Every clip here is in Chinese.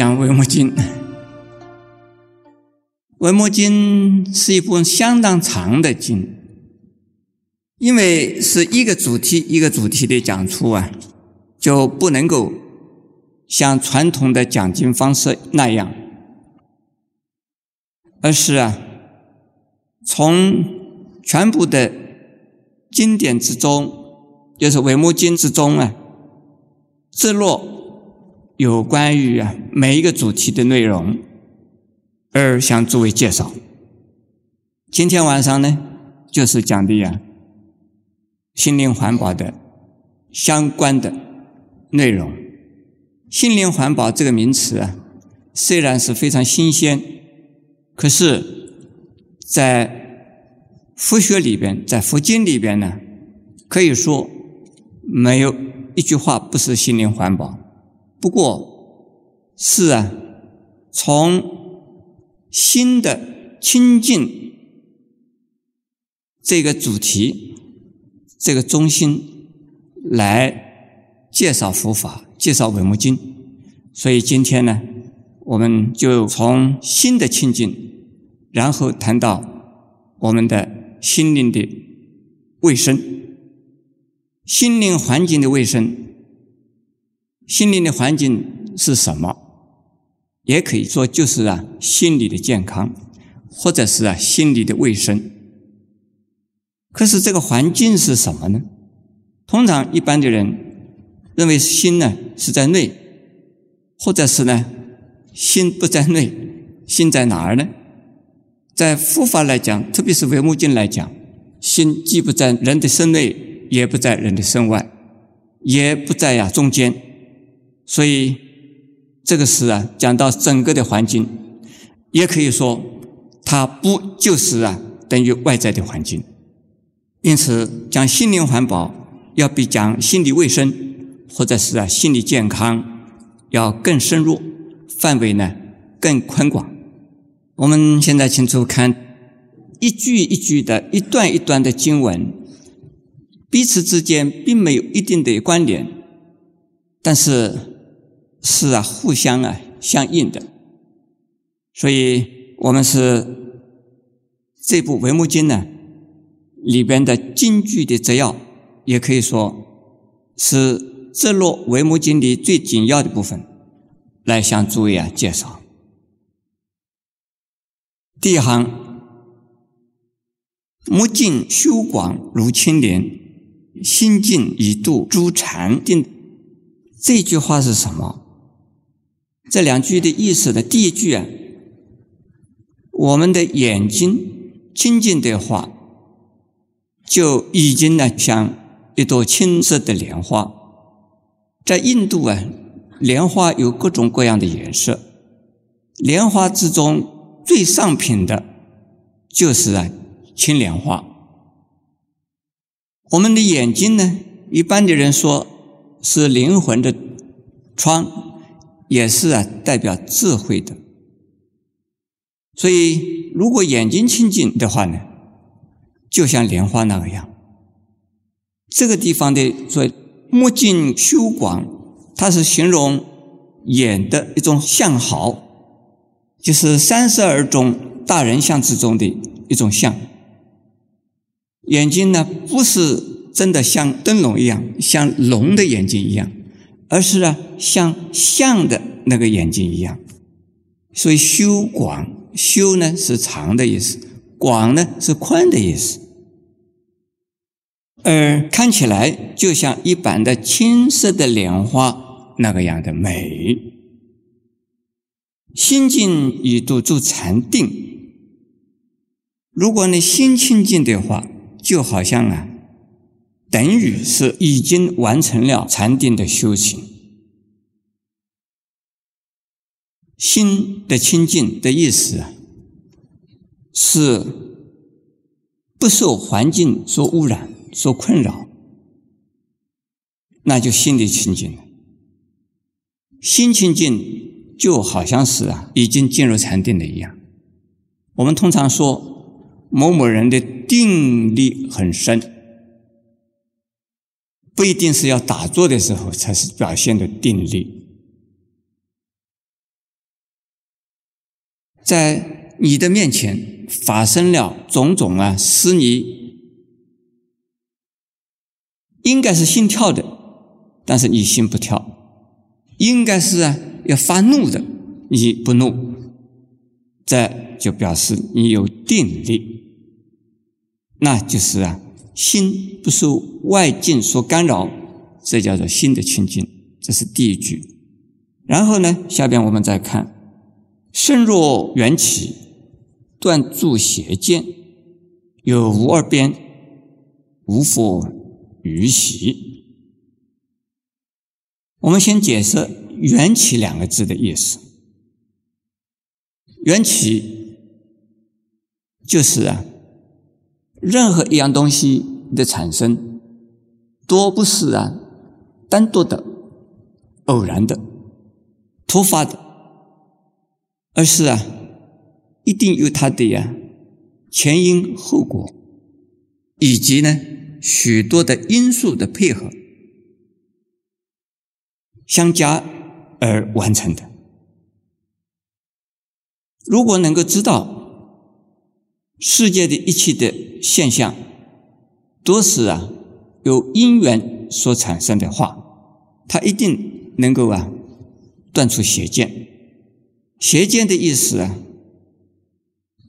讲《维摩经》。《维摩经》是一部相当长的经，因为是一个主题一个主题的讲出啊，就不能够像传统的讲经方式那样，而是啊，从全部的经典之中，就是《维摩经》之中啊，自落。有关于啊每一个主题的内容，而向诸位介绍。今天晚上呢，就是讲的呀心灵环保的相关的内容。心灵环保这个名词啊，虽然是非常新鲜，可是，在佛学里边，在佛经里边呢，可以说没有一句话不是心灵环保。不过，是啊，从新的清净这个主题、这个中心来介绍佛法、介绍《文摩经》，所以今天呢，我们就从新的清净，然后谈到我们的心灵的卫生、心灵环境的卫生。心灵的环境是什么？也可以说就是啊，心理的健康，或者是啊，心理的卫生。可是这个环境是什么呢？通常一般的人认为心呢是在内，或者是呢心不在内，心在哪儿呢？在佛法来讲，特别是维摩经来讲，心既不在人的身内，也不在人的身外，也不在呀中间。所以，这个是啊，讲到整个的环境，也可以说，它不就是啊，等于外在的环境。因此，讲心灵环保，要比讲心理卫生，或者是啊心理健康，要更深入，范围呢更宽广。我们现在清楚看一句一句的、一段一段的经文，彼此之间并没有一定的关联，但是。是啊，互相啊相应的，所以我们是这部《维摩经》呢里边的经句的摘要，也可以说是这落《维摩经》里最紧要的部分，来向诸位啊介绍。第一行：目镜修广如青莲，心静以度诸禅定。这句话是什么？这两句的意思呢？第一句啊，我们的眼睛清净的话，就已经呢像一朵青色的莲花。在印度啊，莲花有各种各样的颜色，莲花之中最上品的，就是啊青莲花。我们的眼睛呢，一般的人说是灵魂的窗。也是啊，代表智慧的。所以，如果眼睛清净的话呢，就像莲花那个样。这个地方的说目镜修广，它是形容眼的一种相好，就是三十二种大人相之中的一种相。眼睛呢，不是真的像灯笼一样，像龙的眼睛一样。而是啊，像象的那个眼睛一样，所以修广修呢是长的意思，广呢是宽的意思，而看起来就像一般的青色的莲花那个样的美。心静以度住禅定，如果你心清净的话，就好像啊。等于是已经完成了禅定的修行，心的清净的意思啊，是不受环境所污染、所困扰，那就心里清净了。心清净就好像是啊，已经进入禅定的一样。我们通常说某某人的定力很深。不一定是要打坐的时候才是表现的定力，在你的面前发生了种种啊，使你应该是心跳的，但是你心不跳；应该是啊要发怒的，你不怒，这就表示你有定力，那就是啊心不受外境所干扰，这叫做心的清净。这是第一句。然后呢，下边我们再看。身若缘起，断住邪见，有无二边，无复于习。我们先解释“缘起”两个字的意思。缘起就是啊，任何一样东西的产生，多不是啊单独的、偶然的、突发的。而是啊，一定有它的呀前因后果，以及呢许多的因素的配合相加而完成的。如果能够知道世界的一切的现象都是啊由因缘所产生的话，它一定能够啊断除邪见。邪见的意思啊，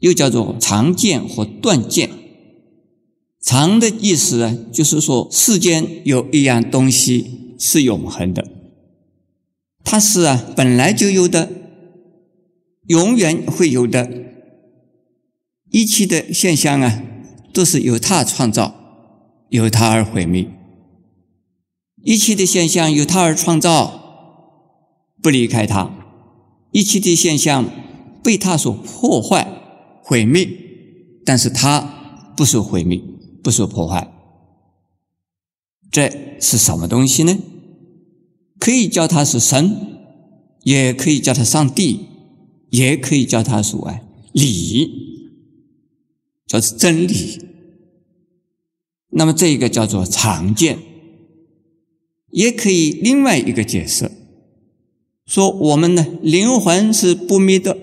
又叫做常见或断见。常的意思啊，就是说世间有一样东西是永恒的，它是啊本来就有的，永远会有的。一切的现象啊，都是由它创造，由它而毁灭。一切的现象由它而创造，不离开它。一切的现象被他所破坏、毁灭，但是他不受毁灭、不受破坏，这是什么东西呢？可以叫他是神，也可以叫他上帝，也可以叫他所谓理，叫是真理。那么这一个叫做常见，也可以另外一个解释。说我们呢，灵魂是不灭的，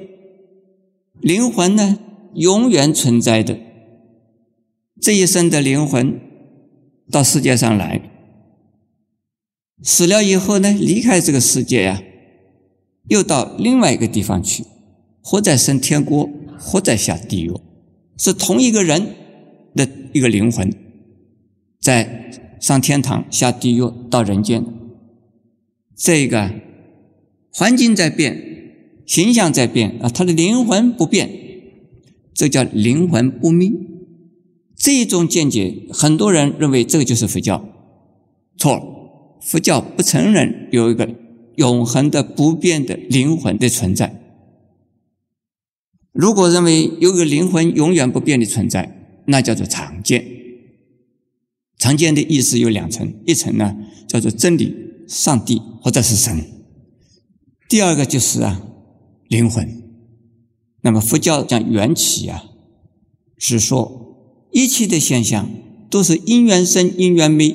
灵魂呢永远存在的。这一生的灵魂到世界上来，死了以后呢，离开这个世界呀，又到另外一个地方去，或在升天国，或在下地狱，是同一个人的一个灵魂，在上天堂、下地狱、到人间，这个。环境在变，形象在变啊，他的灵魂不变，这叫灵魂不灭。这一种见解，很多人认为这个就是佛教，错了。佛教不承认有一个永恒的不变的灵魂的存在。如果认为有个灵魂永远不变的存在，那叫做常见。常见的意思有两层，一层呢叫做真理、上帝或者是神。第二个就是啊，灵魂。那么佛教讲缘起啊，是说一切的现象都是因缘生、因缘灭，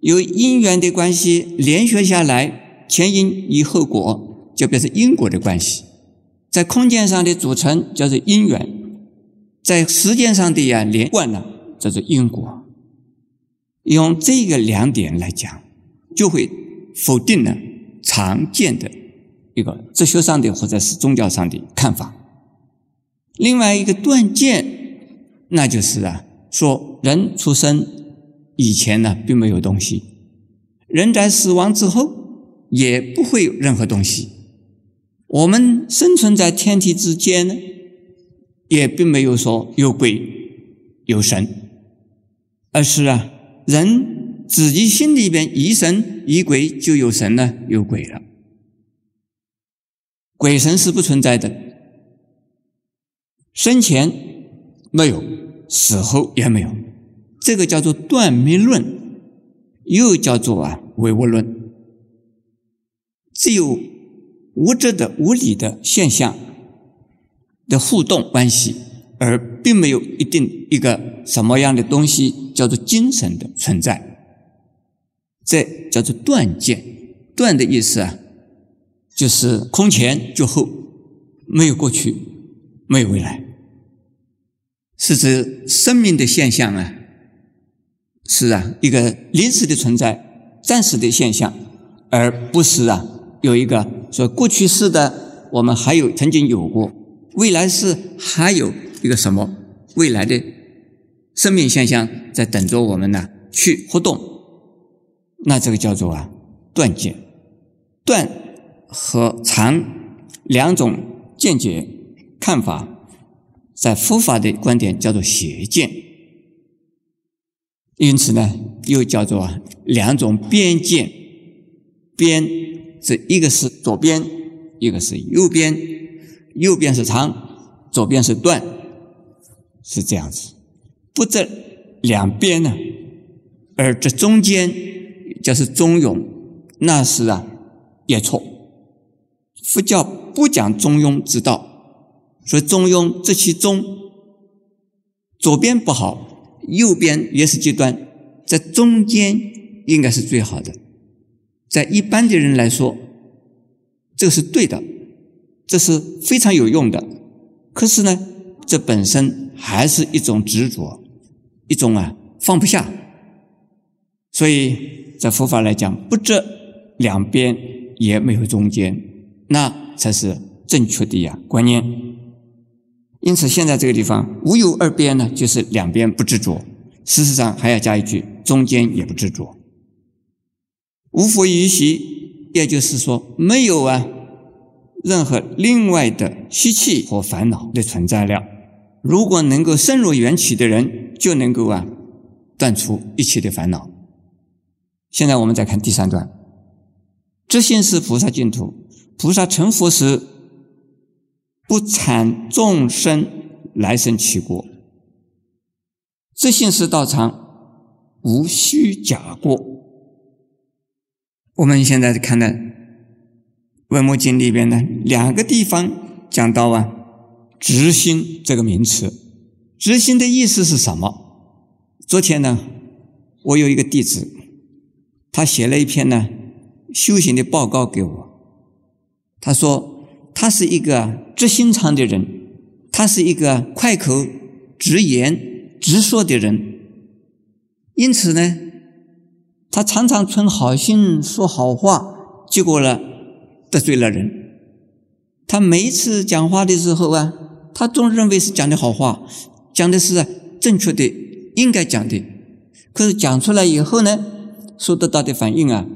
由因缘的关系连续下来，前因与后果就变成因果的关系。在空间上的组成叫做因缘，在时间上的呀连贯呢叫做因果。用这个两点来讲，就会否定了常见的。一个哲学上的或者是宗教上的看法，另外一个断见，那就是啊，说人出生以前呢，并没有东西；人在死亡之后，也不会有任何东西。我们生存在天地之间呢，也并没有说有鬼有神，而是啊，人自己心里边疑神疑鬼，就有神呢，有鬼了。鬼神是不存在的，生前没有，死后也没有，这个叫做断灭论，又叫做啊唯物论。只有物质的、物理的现象的互动关系，而并没有一定一个什么样的东西叫做精神的存在，这叫做断见。断的意思啊。就是空前就后，没有过去，没有未来，是指生命的现象啊，是啊，一个临时的存在，暂时的现象，而不是啊，有一个说过去式的，我们还有曾经有过，未来是还有一个什么未来的生命现象在等着我们呢去活动，那这个叫做啊断见，断和常两种见解。看法，在佛法的观点叫做邪见，因此呢，又叫做啊两种边见。边这一个是左边，一个是右边，右边是长，左边是断，是这样子。不这两边呢，而这中间就是中庸，那是啊也错。佛教不讲中庸之道。所以中庸这其中，左边不好，右边也是极端，在中间应该是最好的。在一般的人来说，这是对的，这是非常有用的。可是呢，这本身还是一种执着，一种啊放不下。所以在佛法来讲，不这两边也没有中间，那才是正确的呀观念。因此，现在这个地方无有二边呢，就是两边不执着。事实上，还要加一句，中间也不执着。无佛于习，也就是说，没有啊任何另外的习气和烦恼的存在了。如果能够深入缘起的人，就能够啊断除一切的烦恼。现在我们再看第三段：知心是菩萨净土，菩萨成佛时。不产众生来生起过，自信是道场，无虚假过。我们现在看的《文殊经》里边呢，两个地方讲到啊，“执心”这个名词，“执心”的意思是什么？昨天呢，我有一个弟子，他写了一篇呢修行的报告给我，他说。他是一个直心肠的人，他是一个快口直言直说的人，因此呢，他常常存好心说好话，结果呢得罪了人。他每一次讲话的时候啊，他总认为是讲的好话，讲的是正确的，应该讲的。可是讲出来以后呢，受得到的反应啊，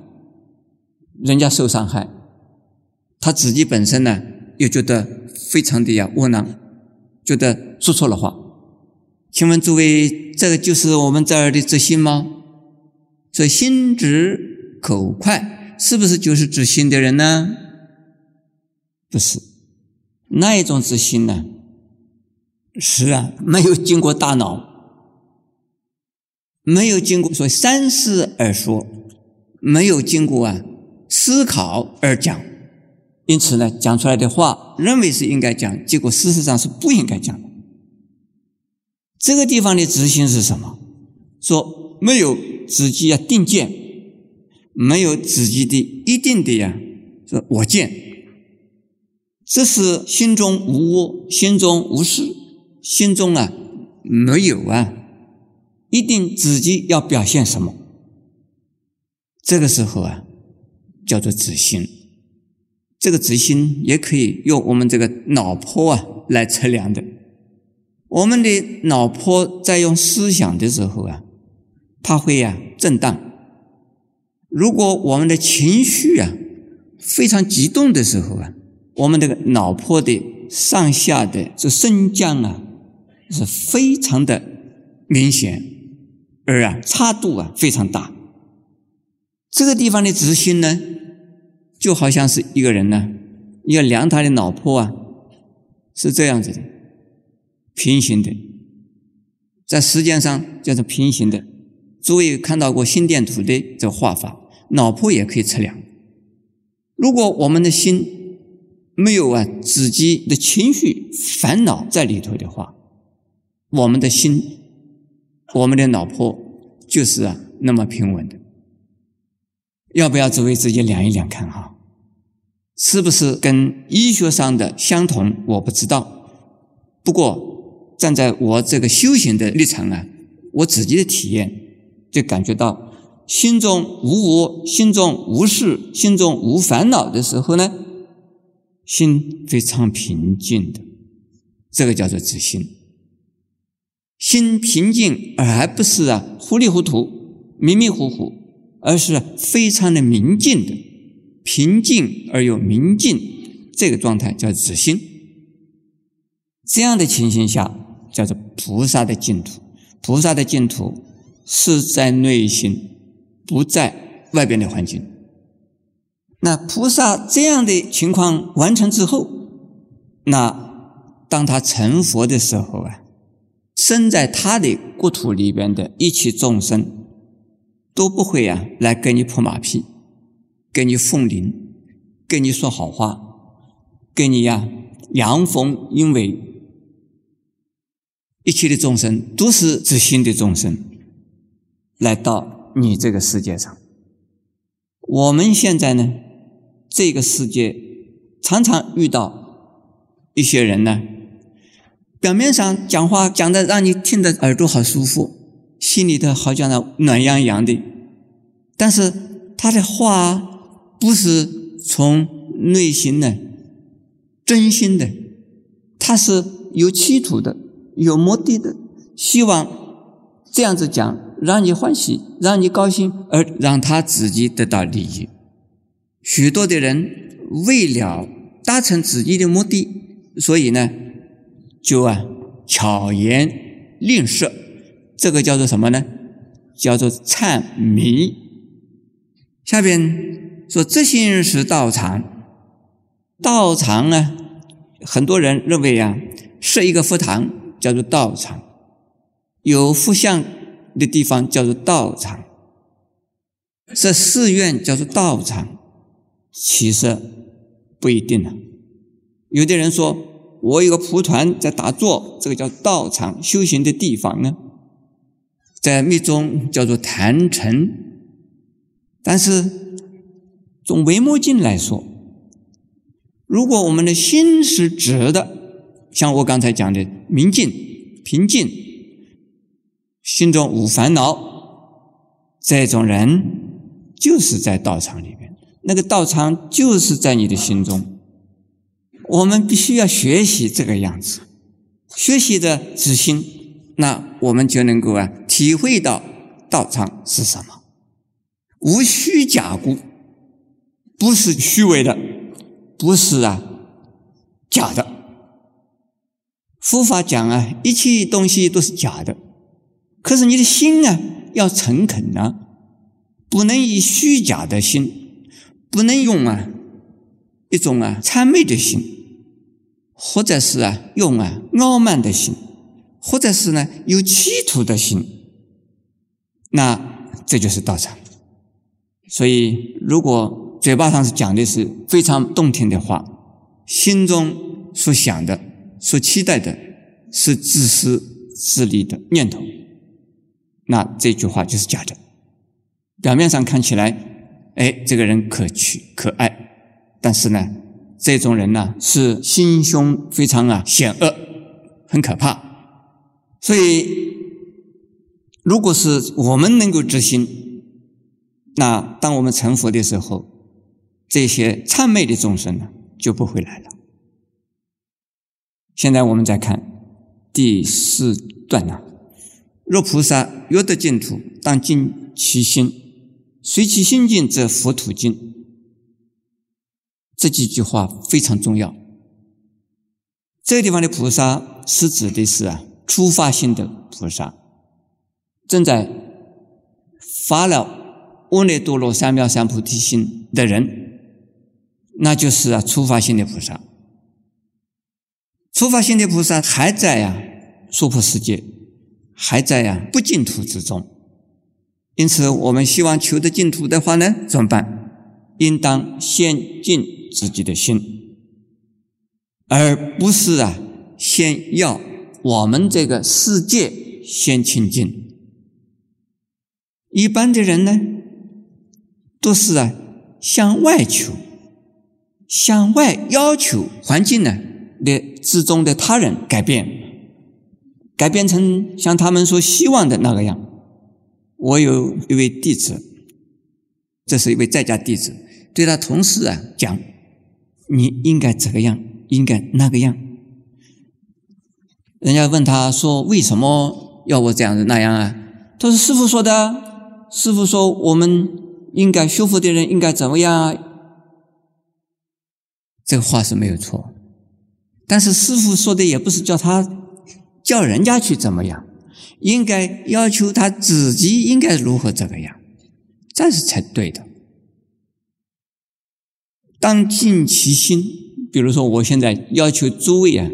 人家受伤害。他自己本身呢，又觉得非常的呀窝囊，觉得说错了话。请问诸位，这个就是我们这儿的知心吗？这心直口快，是不是就是知心的人呢？不是，那一种知心呢？是啊，没有经过大脑，没有经过说三思而说，没有经过啊思考而讲。因此呢，讲出来的话，认为是应该讲，结果事实上是不应该讲的。这个地方的执行是什么？说没有自己要定见，没有自己的一定的呀，说我见，这是心中无我，心中无事，心中啊没有啊，一定自己要表现什么？这个时候啊，叫做自心。这个执心也可以用我们这个脑波啊来测量的。我们的脑波在用思想的时候啊，它会呀震荡。如果我们的情绪啊非常激动的时候啊，我们这个脑波的上下的这升降啊是非常的明显，而啊差度啊非常大。这个地方的执心呢？就好像是一个人呢，要量他的脑波啊，是这样子的，平行的，在时间上叫做平行的。诸位看到过心电图的这个画法，脑波也可以测量。如果我们的心没有啊自己的情绪烦恼在里头的话，我们的心，我们的脑波就是啊那么平稳的。要不要诸位自己量一量看哈？是不是跟医学上的相同？我不知道。不过站在我这个修行的立场啊，我自己的体验就感觉到，心中无我，心中无事，心中无烦恼的时候呢，心非常平静的，这个叫做自心。心平静，而不是啊糊里糊涂、迷迷糊糊，而是非常的明净的，平静而又明净，这个状态叫止心。这样的情形下，叫做菩萨的净土。菩萨的净土是在内心，不在外边的环境。那菩萨这样的情况完成之后，那当他成佛的时候啊。生在他的国土里边的一切众生，都不会啊来跟你拍马屁，跟你奉灵，跟你说好话，跟你呀阳奉阴违。一切的众生都是自心的众生，来到你这个世界上。我们现在呢，这个世界常常遇到一些人呢。表面上讲话讲的让你听得耳朵好舒服，心里头好像呢暖洋洋的，但是他的话不是从内心的、真心的，他是有企图的、有目的的，希望这样子讲让你欢喜、让你高兴，而让他自己得到利益。许多的人为了达成自己的目的，所以呢。就啊，巧言令色，这个叫做什么呢？叫做谄迷。下边说，这些人是道场，道场呢，很多人认为啊，设一个佛堂叫做道场，有佛像的地方叫做道场，设寺院叫做道场，其实不一定呢。有的人说。我有个蒲团在打坐，这个叫道场修行的地方呢，在密宗叫做坛城。但是从维摩经来说，如果我们的心是直的，像我刚才讲的明净、平静，心中无烦恼，这种人就是在道场里面，那个道场就是在你的心中。我们必须要学习这个样子，学习的之心，那我们就能够啊体会到道场是什么，无虚假故，不是虚伪的，不是啊假的。佛法讲啊，一切东西都是假的，可是你的心啊要诚恳啊，不能以虚假的心，不能用啊一种啊谄媚的心。或者是啊，用啊傲慢的心，或者是呢有企图的心，那这就是道场。所以，如果嘴巴上是讲的是非常动听的话，心中所想的、所期待的是自私自利的念头，那这句话就是假的。表面上看起来，哎，这个人可取可爱，但是呢。这种人呢，是心胸非常啊险恶，很可怕。所以，如果是我们能够知心，那当我们成佛的时候，这些谄媚的众生呢就不会来了。现在我们再看第四段呢：若菩萨欲得净土，当净其心，随其心净，则佛土净。这几句话非常重要。这地方的菩萨是指的是啊，初发心的菩萨，正在发了阿耨多罗三藐三菩提心的人，那就是啊，初发心的菩萨。初发心的菩萨还在呀，娑婆世界，还在呀，不净土之中。因此，我们希望求得净土的话呢，怎么办？应当先净。自己的心，而不是啊，先要我们这个世界先清净。一般的人呢，都是啊向外求，向外要求环境呢的之中的他人改变，改变成像他们所希望的那个样。我有一位弟子，这是一位在家弟子，对他同事啊讲：“你应该这个样，应该那个样。”人家问他说：“为什么要我这样子那样啊？”他说：“师傅说的，师傅说我们应该修复的人应该怎么样啊？”这个话是没有错，但是师傅说的也不是叫他叫人家去怎么样。应该要求他自己应该如何这个样，这是才对的。当尽其心，比如说我现在要求诸位啊，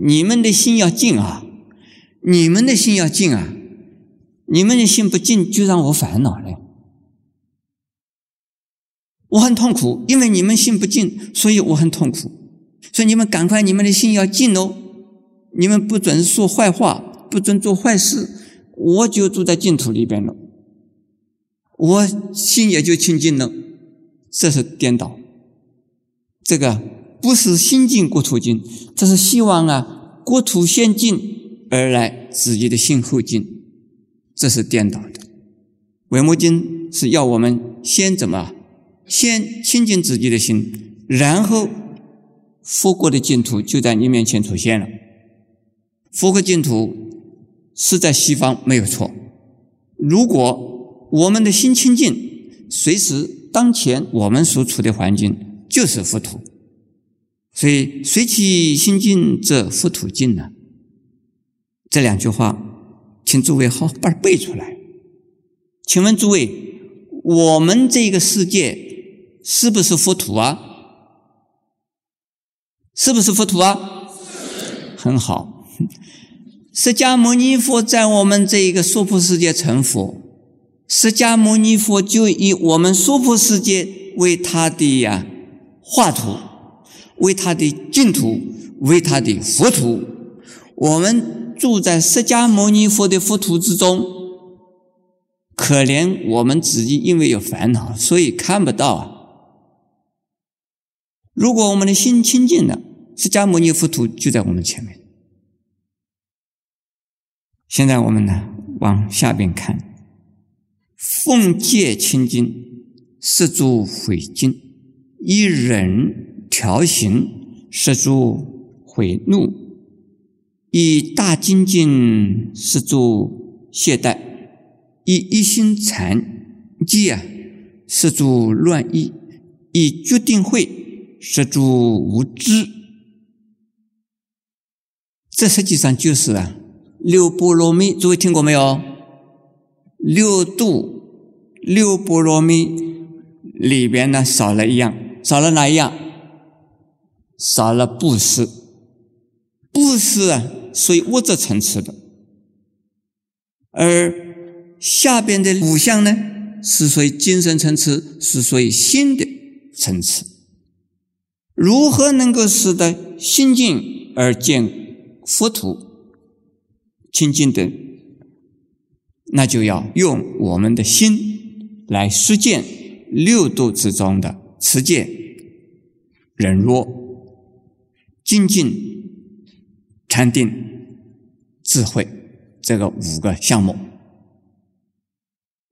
你们的心要静啊，你们的心要静啊，你们的心不静就让我烦恼了，我很痛苦，因为你们心不静，所以我很痛苦。所以你们赶快，你们的心要静哦，你们不准说坏话。不准做坏事，我就住在净土里边了，我心也就清净了。这是颠倒，这个不是心净国土净，这是希望啊国土先净而来自己的心后净，这是颠倒的。维摩经是要我们先怎么？先清净自己的心，然后佛国的净土就在你面前出现了。佛国净土。是在西方没有错。如果我们的心清净，随时当前我们所处的环境就是佛土。所以“随其心净，则佛土净”呢。这两句话，请诸位好好把它背出来。请问诸位，我们这个世界是不是佛土啊？是不是佛土啊？很好。释迦牟尼佛在我们这一个娑婆世界成佛，释迦牟尼佛就以我们娑婆世界为他的呀画图，为他的净土，为他的佛土。我们住在释迦牟尼佛的佛土之中，可怜我们自己，因为有烦恼，所以看不到啊。如果我们的心清净了，释迦牟尼佛土就在我们前面。现在我们呢，往下边看，奉戒清净，十诸毁净；以忍调行，十诸毁怒；以大精进，十诸懈怠；以一心禅戒啊，十诸乱意；以决定慧，十诸无知。这实际上就是啊。六波罗蜜，诸位听过没有？六度、六波罗蜜里边呢，少了一样，少了哪一样？少了布施。布施啊，属于物质层次的，而下边的五项呢，是属于精神层次，是属于心的层次。如何能够使得心境而见佛土？清净的，那就要用我们的心来实践六度之中的持戒、忍辱、精进、禅定、智慧这个五个项目。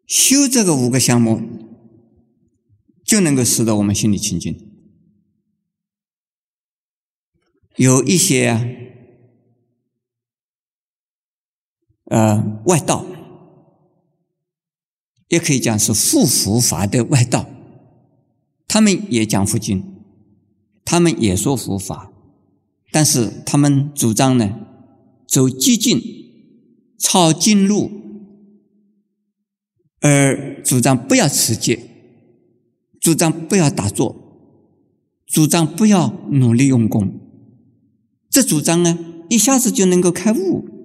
修这个五个项目，就能够使得我们心里清净。有一些。呃，外道。也可以讲是护佛法的外道，他们也讲佛经，他们也说佛法，但是他们主张呢，走激进、抄经路，而主张不要持戒，主张不要打坐，主张不要努力用功，这主张呢，一下子就能够开悟。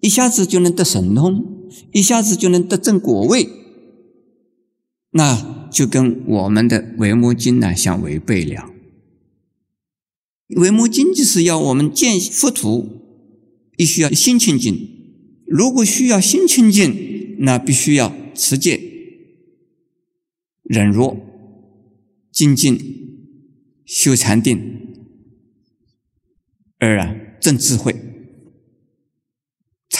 一下子就能得神通，一下子就能得正果位，那就跟我们的维摩经呢相违背了。维摩经就是要我们见佛土，必须要心清净。如果需要心清净，那必须要持戒、忍辱、精进、修禅定。而啊证智慧，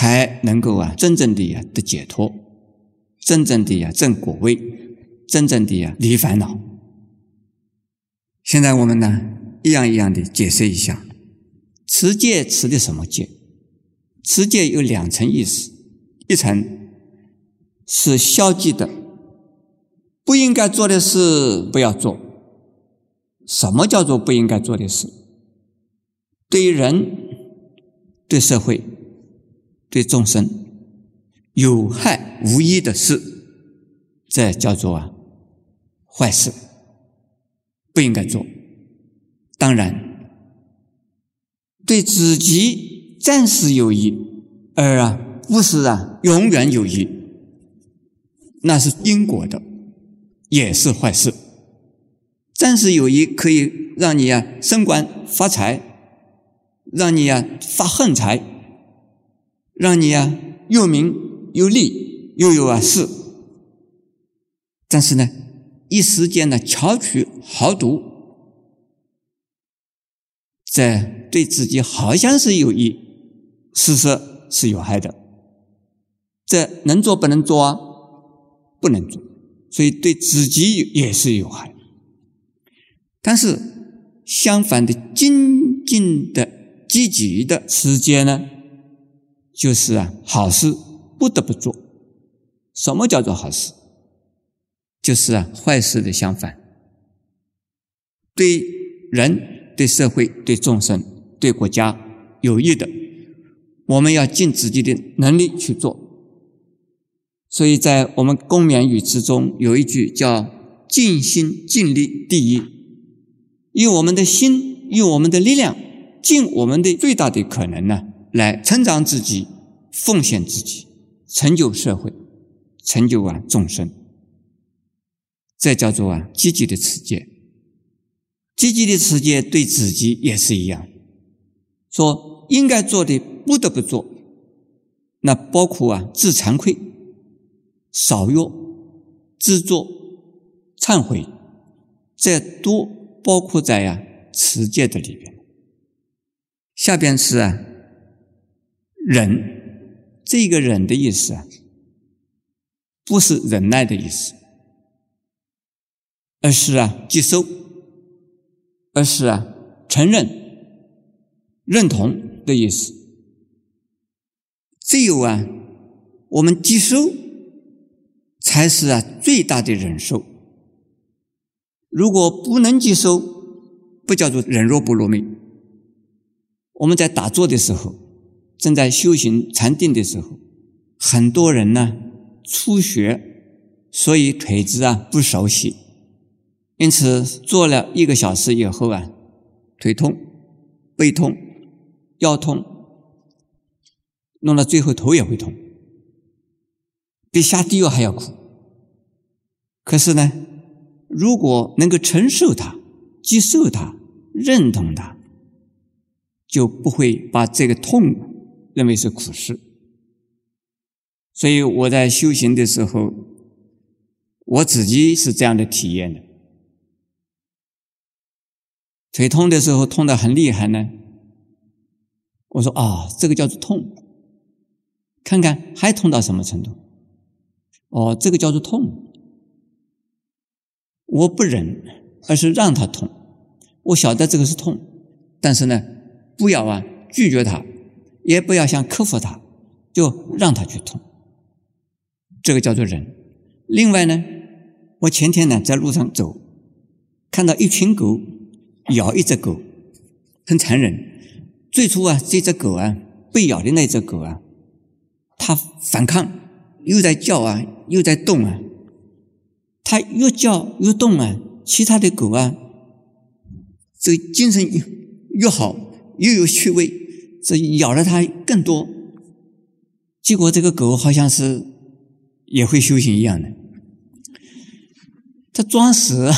才能够啊真正的呀得解脱，真正的呀证果位，真正的呀离烦恼。现在我们呢一样一样的解释一下，持戒持的什么戒？持戒有两层意思，一层是消极的，不应该做的事不要做。什么叫做不应该做的事？对人、对社会、对众生有害无益的事，这叫做啊坏事，不应该做。当然，对自己暂时有益，而啊不是啊永远有益，那是因果的，也是坏事。暂时有益可以让你啊升官发财，让你啊发横财，让你啊又名又利又有啊势。但是呢，一时间呢巧取豪夺，这对自己好像是有益，事实是有害的。这能做不能做啊？不能做，所以对自己也是有害。但是相反的，精进的、积极的时间呢，就是啊，好事不得不做。什么叫做好事？就是啊，坏事的相反。对人、对社会、对众生、对国家有益的，我们要尽自己的能力去做。所以在我们公勉语之中有一句叫“尽心尽力第一”。用我们的心，用我们的力量，尽我们的最大的可能呢，来成长自己，奉献自己，成就社会，成就啊众生。这叫做啊积极的持戒。积极的持戒对自己也是一样，说应该做的不得不做，那包括啊自惭愧、少欲、自作、忏悔，这多。包括在呀持戒的里边，下边是啊忍，这个忍的意思啊，不是忍耐的意思，而是啊接受，而是啊承认、认同的意思。只有啊我们接受，才是啊最大的忍受。如果不能接受，不叫做忍弱不落命。我们在打坐的时候，正在修行禅定的时候，很多人呢初学，所以腿子啊不熟悉，因此坐了一个小时以后啊，腿痛、背痛、腰痛，弄到最后头也会痛，比下地狱还要苦。可是呢？如果能够承受它、接受它、认同它，就不会把这个痛苦认为是苦事。所以我在修行的时候，我自己是这样的体验的：腿痛的时候痛得很厉害呢，我说啊，这个叫做痛。看看还痛到什么程度？哦，这个叫做痛。我不忍，而是让他痛。我晓得这个是痛，但是呢，不要啊拒绝他，也不要想克服它，就让它去痛。这个叫做忍。另外呢，我前天呢在路上走，看到一群狗咬一只狗，很残忍。最初啊，这只狗啊被咬的那只狗啊，它反抗，又在叫啊，又在动啊。它越叫越动啊，其他的狗啊，这精神越越好，又有趣味，这咬了它更多。结果这个狗好像是也会修行一样的，它装死，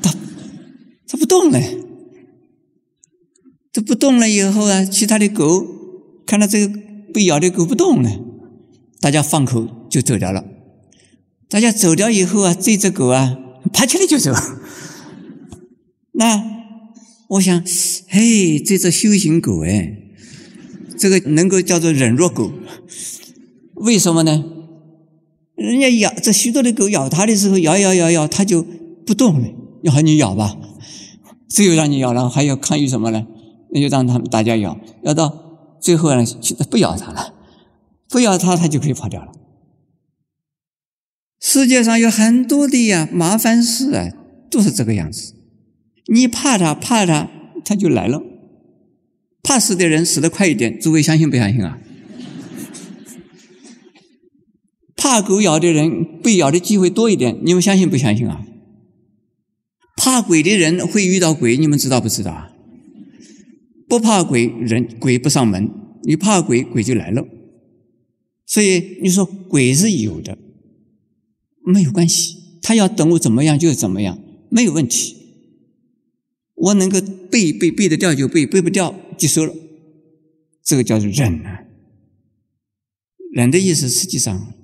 它它不动了，它不动了以后啊，其他的狗看到这个被咬的狗不动了，大家放口就走掉了。大家走掉以后啊，这只狗啊，爬起来就走。那我想，嘿，这只修行狗哎，这个能够叫做忍弱狗，为什么呢？人家咬这许多的狗咬它的时候，咬咬咬咬，它就不动了。要你咬吧，只有让你咬了，还要抗议什么呢？那就让他们大家咬，咬到最后呢，不咬它了，不咬它，它就可以跑掉了。世界上有很多的呀麻烦事啊，都是这个样子。你怕他，怕他，他就来了。怕死的人死得快一点，诸位相信不相信啊？怕狗咬的人被咬的机会多一点，你们相信不相信啊？怕鬼的人会遇到鬼，你们知道不知道啊？不怕鬼，人鬼不上门；你怕鬼，鬼就来了。所以你说鬼是有的，没有关系，他要等我怎么样就怎么样，没有问题。我能够背背背得掉就背，背不掉就收了。这个叫做忍啊。忍的意思，实际上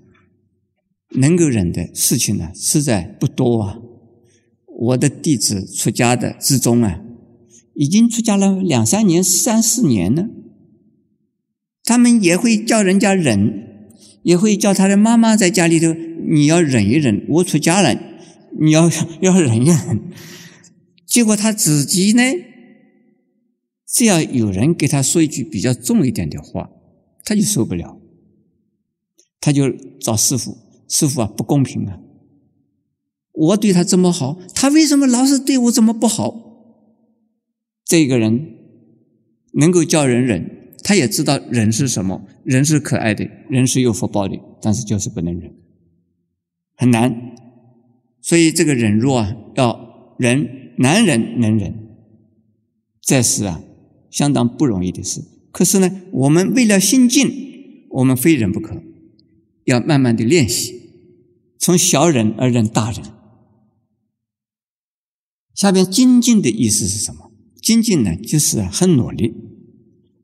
能够忍的事情呢，实在不多啊。我的弟子出家的之中啊，已经出家了两三年、三四年了。他们也会叫人家忍，也会叫他的妈妈在家里头，你要忍一忍。我出家了，你要要忍一忍。结果他自己呢，只要有人给他说一句比较重一点的话，他就受不了，他就找师傅。师傅啊，不公平啊！我对他这么好，他为什么老是对我这么不好？这个人能够叫人忍，他也知道忍是什么，人是可爱的，人是有福报的，但是就是不能忍，很难。所以这个忍弱啊，要忍。男人能忍，这是啊相当不容易的事。可是呢，我们为了心静，我们非忍不可，要慢慢的练习，从小忍而忍大忍。下边精进的意思是什么？精进呢，就是很努力，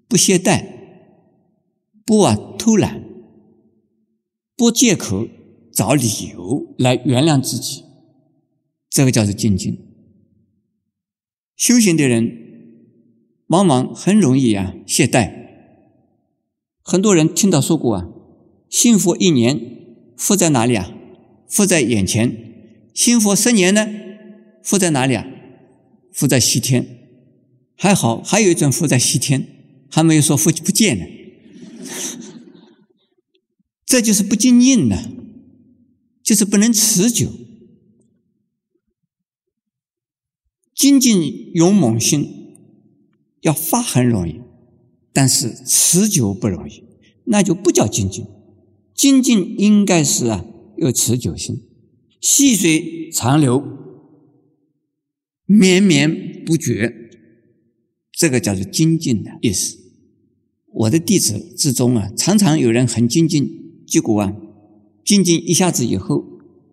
不懈怠，不啊偷懒，不借口找理由来原谅自己，这个叫做精进。修行的人往往很容易啊懈怠。很多人听到说过啊，信佛一年，福在哪里啊？福在眼前；信佛十年呢，福在哪里啊？福在西天。还好，还有一种福在西天，还没有说福不见呢。这就是不精进呢，就是不能持久。精进勇猛心要发很容易，但是持久不容易，那就不叫精进。精进应该是啊有持久心，细水长流，绵绵不绝，这个叫做精进的意思。我的弟子之中啊，常常有人很精进，结果啊，精进一下子以后，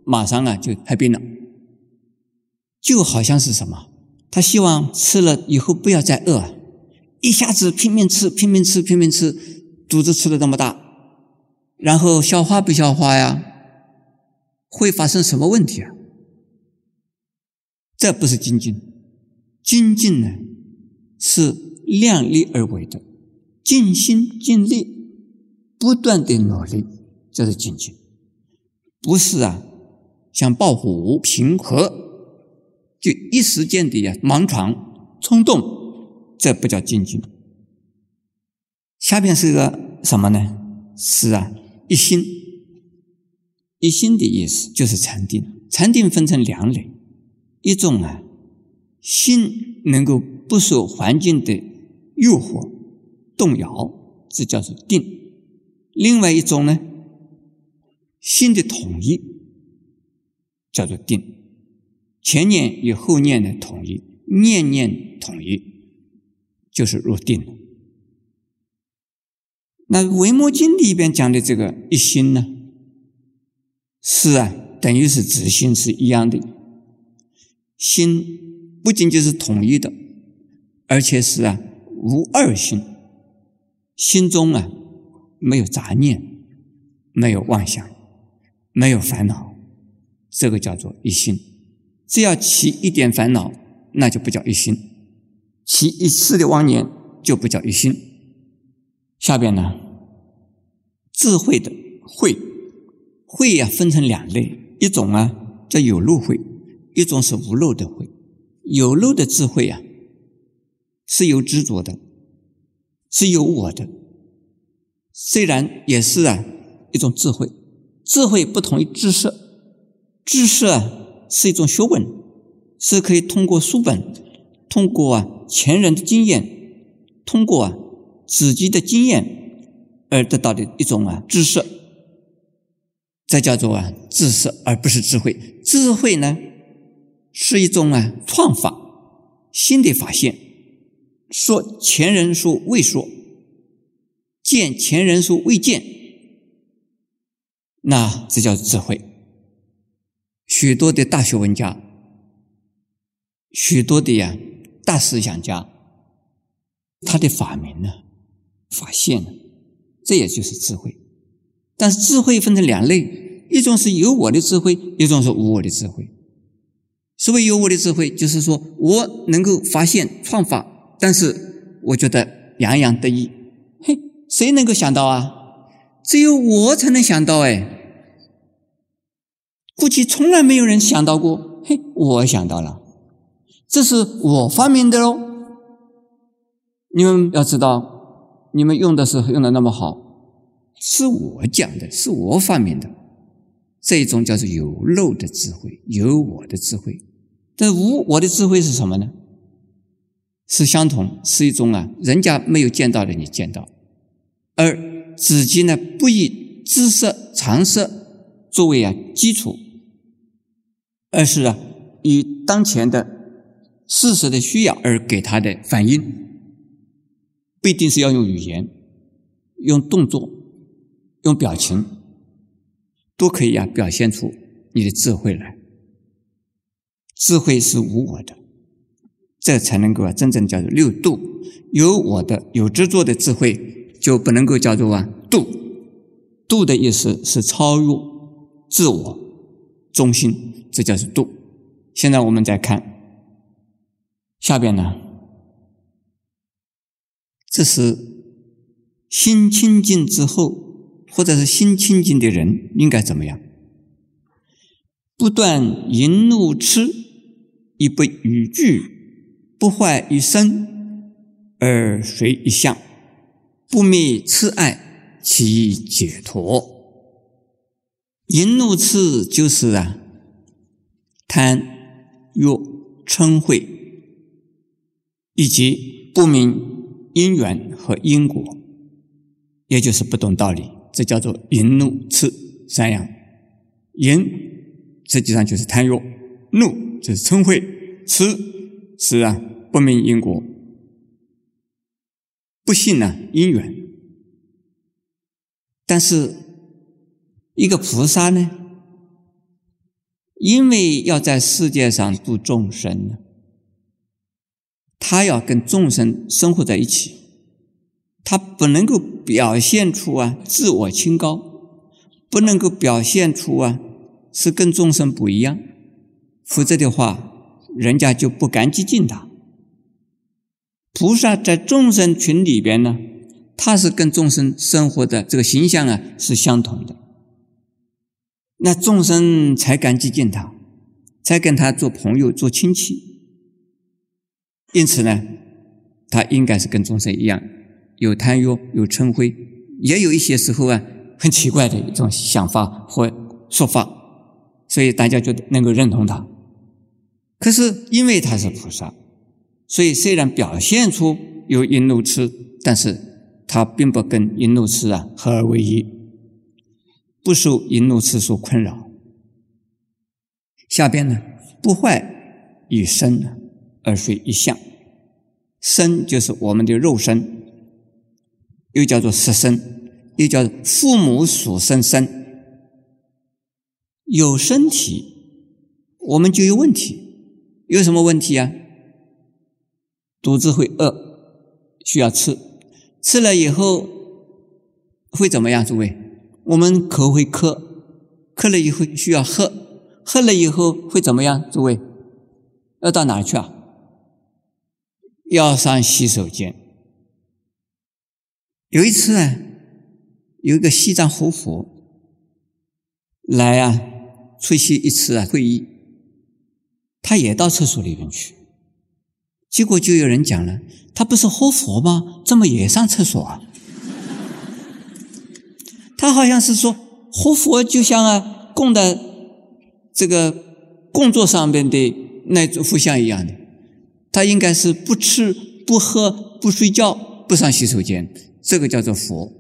马上啊就害病了，就好像是什么？他希望吃了以后不要再饿，一下子拼命吃，拼命吃，拼命吃，肚子吃的这么大，然后消化不消化呀？会发生什么问题啊？这不是精进，精进呢是量力而为的，尽心尽力，不断的努力，这是精进，不是啊，像抱虎平和。就一时间的呀，盲闯、冲动，这不叫精进。下边是个什么呢？是啊，一心。一心的意思就是禅定。禅定分成两类，一种啊，心能够不受环境的诱惑动摇，这叫做定；另外一种呢，心的统一叫做定。前念与后念的统一，念念统一，就是入定了。那《维摩经》里边讲的这个一心呢，是啊，等于是自心是一样的。心不仅仅是统一的，而且是啊无二心，心中啊没有杂念，没有妄想，没有烦恼，这个叫做一心。只要起一点烦恼，那就不叫一心。起一世的妄念就不叫一心。下边呢，智慧的慧，慧呀分成两类，一种啊叫有漏慧，一种是无漏的慧。有漏的智慧啊，是有执着的，是有我的。虽然也是啊一种智慧，智慧不同于知识，知识啊是一种学问，是可以通过书本，通过啊前人的经验，通过啊自己的经验而得到的一种啊知识，这叫做啊知识，而不是智慧。智慧呢？是一种啊创法，新的发现，说前人说未说，见前人说未见，那这叫智慧。许多的大学问家，许多的呀大思想家，他的发明呢，发现呢，这也就是智慧。但是智慧分成两类，一种是有我的智慧，一种是无我的智慧。所谓有我的智慧，就是说我能够发现创法，但是我觉得洋洋得意。嘿，谁能够想到啊？只有我才能想到哎。过去从来没有人想到过，嘿，我想到了，这是我发明的喽。你们要知道，你们用的时候用的那么好，是我讲的，是我发明的。这一种叫做有漏的智慧，有我的智慧，但无我的智慧是什么呢？是相同，是一种啊，人家没有见到的你见到，而自己呢不以知识常识作为啊基础，而是啊以当前的事实的需要而给他的反应，不一定是要用语言，用动作，用表情。都可以啊，表现出你的智慧来。智慧是无我的，这才能够啊，真正叫做六度。有我的、有执着的智慧，就不能够叫做啊度。度的意思是超越自我中心，这叫做度。现在我们再看下边呢，这是心清净之后。或者是心清净的人应该怎么样？不断淫怒痴，亦不逾矩，不坏一生，而随一相，不灭痴爱，其解脱。淫怒痴就是啊，贪、欲、嗔恚，以及不明因缘和因果，也就是不懂道理。这叫做淫怒痴三样，淫实际上就是贪欲，怒就是嗔恚，痴是啊不明因果，不信呢因缘。但是一个菩萨呢，因为要在世界上度众生呢，他要跟众生生活在一起。他不能够表现出啊自我清高，不能够表现出啊是跟众生不一样，否则的话，人家就不敢接近他。菩萨在众生群里边呢，他是跟众生生活的这个形象啊是相同的，那众生才敢接近他，才跟他做朋友、做亲戚。因此呢，他应该是跟众生一样。有贪欲，有嗔恚，也有一些时候啊，很奇怪的一种想法或说法，所以大家就能够认同他。可是因为他是菩萨，所以虽然表现出有淫怒痴，但是他并不跟淫怒痴啊合而为一，不受淫怒痴所困扰。下边呢，不坏与身而随一相，身就是我们的肉身。又叫做食身，又叫父母所生身。有身体，我们就有问题。有什么问题啊？肚子会饿，需要吃，吃了以后会怎么样？诸位，我们口会渴，渴了以后需要喝，喝了以后会怎么样？诸位，要到哪去啊？要上洗手间。有一次啊，有一个西藏活佛来啊出席一次啊会议，他也到厕所里面去，结果就有人讲了：“他不是活佛吗？怎么也上厕所啊？”他好像是说活佛就像啊供的这个工作上面的那尊佛像一样的，他应该是不吃不喝不睡觉不上洗手间，这个叫做佛。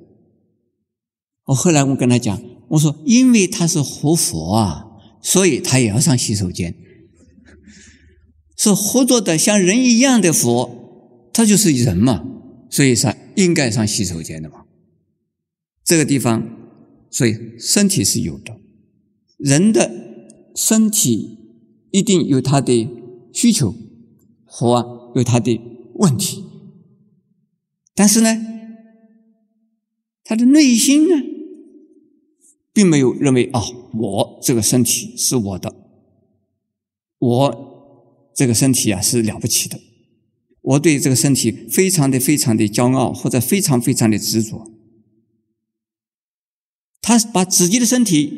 我后来我跟他讲，我说因为他是活佛啊，所以他也要上洗手间。是活着的像人一样的佛，他就是人嘛，所以上应该上洗手间的嘛。这个地方，所以身体是有的，人的身体一定有他的需求和有他的问题，但是呢，他的内心呢，并没有认为啊，我这个身体是我的，我这个身体啊是了不起的，我对这个身体非常的非常的骄傲，或者非常非常的执着。他把自己的身体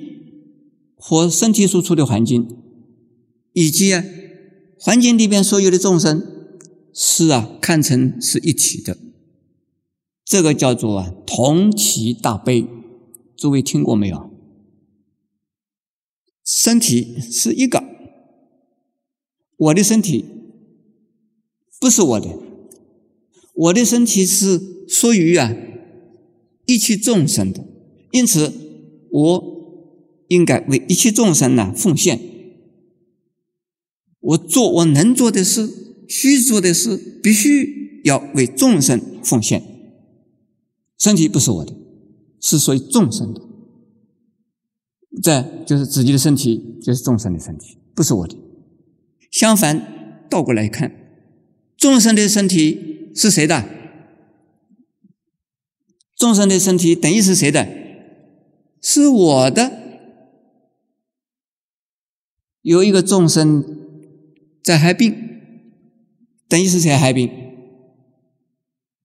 和身体所处的环境，以及啊环境里边所有的众生，是啊看成是一体的，这个叫做啊同体大悲。诸位听过没有？身体是一个，我的身体不是我的，我的身体是属于啊一切众生的。因此，我应该为一切众生呢奉献。我做我能做的事，需做的事，必须要为众生奉献。身体不是我的，是属于众生的。这就是自己的身体，就是众生的身体，不是我的。相反，倒过来看，众生的身体是谁的？众生的身体等于是谁的？是我的。有一个众生在害病，等于是谁害病？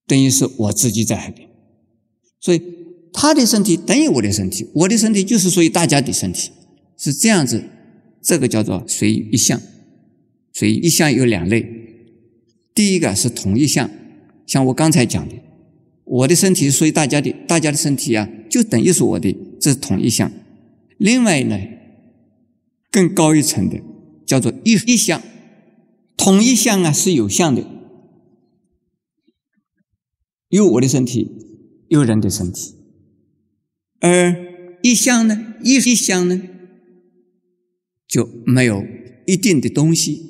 等于是我自己在害病。所以他的身体等于我的身体，我的身体就是属于大家的身体，是这样子。这个叫做随一相。随一相有两类，第一个是同一相，像我刚才讲的，我的身体属于大家的，大家的身体啊，就等于是我的。这是同一项，另外呢，更高一层的叫做一一项，同一项啊是有相的，有我的身体，有人的身体，而一项呢，一一项呢就没有一定的东西，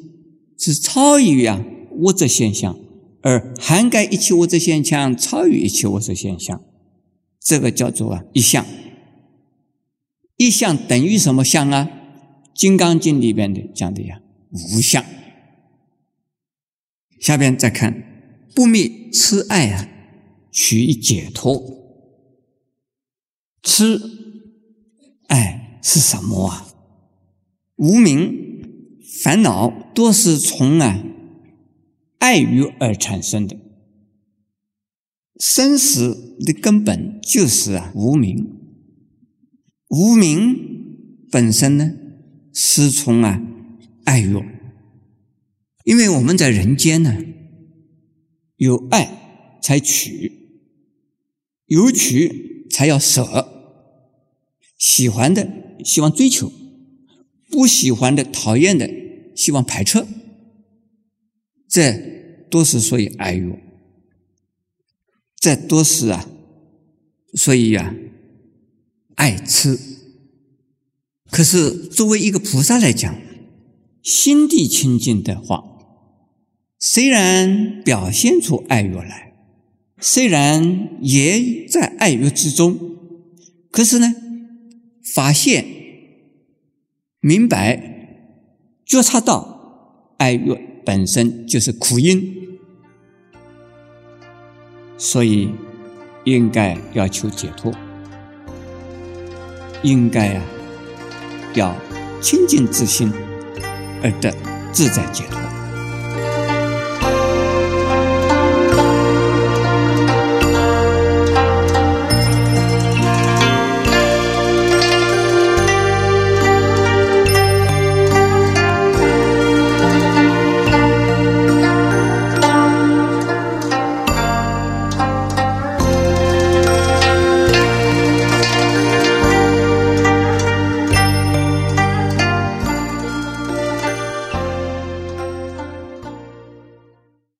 是超于啊物质现象，而涵盖一切物质现象，超越一切物质现象，这个叫做啊一项。一相等于什么相啊？《金刚经》里边的讲的呀，无相。下边再看不灭痴爱啊，取一解脱。痴爱是什么啊？无名烦恼多是从啊爱欲而产生的。生死的根本就是啊无名。无名本身呢，是从啊爱欲，因为我们在人间呢，有爱才取，有取才要舍，喜欢的希望追求，不喜欢的讨厌的希望排斥，这都是所以爱欲，这都是啊，所以呀。爱吃，可是作为一个菩萨来讲，心地清净的话，虽然表现出爱欲来，虽然也在爱欲之中，可是呢，发现、明白、觉察到爱欲本身就是苦因，所以应该要求解脱。应该啊，要清净自心，而得自在解脱。